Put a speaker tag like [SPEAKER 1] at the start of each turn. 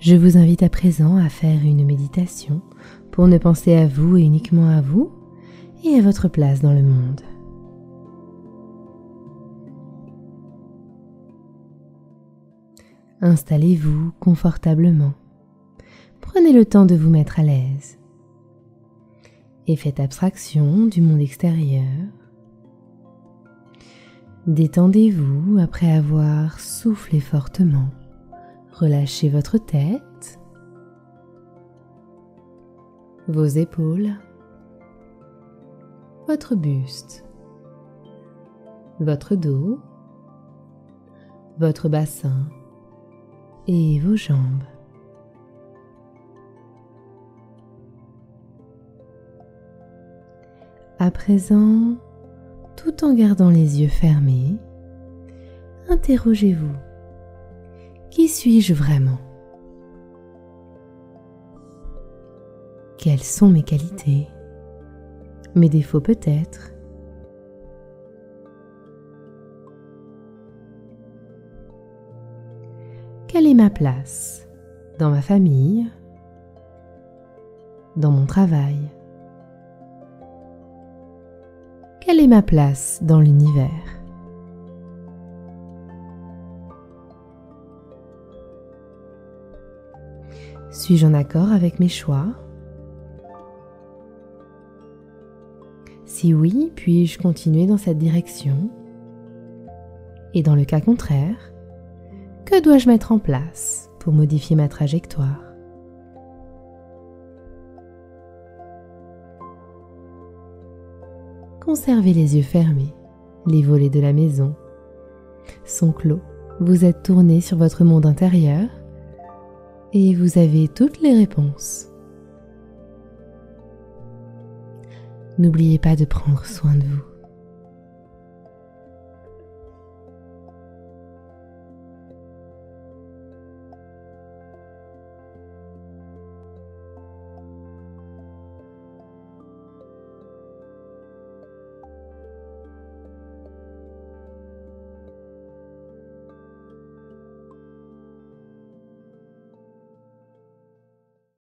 [SPEAKER 1] Je vous invite à présent à faire une méditation pour ne penser à vous et uniquement à vous et à votre place dans le monde. Installez-vous confortablement. Prenez le temps de vous mettre à l'aise et faites abstraction du monde extérieur. Détendez-vous après avoir soufflé fortement. Relâchez votre tête, vos épaules, votre buste, votre dos, votre bassin. Et vos jambes. À présent, tout en gardant les yeux fermés, interrogez-vous. Qui suis-je vraiment? Quelles sont mes qualités? Mes défauts peut-être? Quelle est ma place dans ma famille? Dans mon travail? Quelle est ma place dans l'univers? Suis-je en accord avec mes choix? Si oui, puis-je continuer dans cette direction? Et dans le cas contraire, que dois-je mettre en place pour modifier ma trajectoire? Conservez les yeux fermés. Les volets de la maison sont clos. Vous êtes tourné sur votre monde intérieur et vous avez toutes les réponses. N'oubliez pas de prendre soin de vous.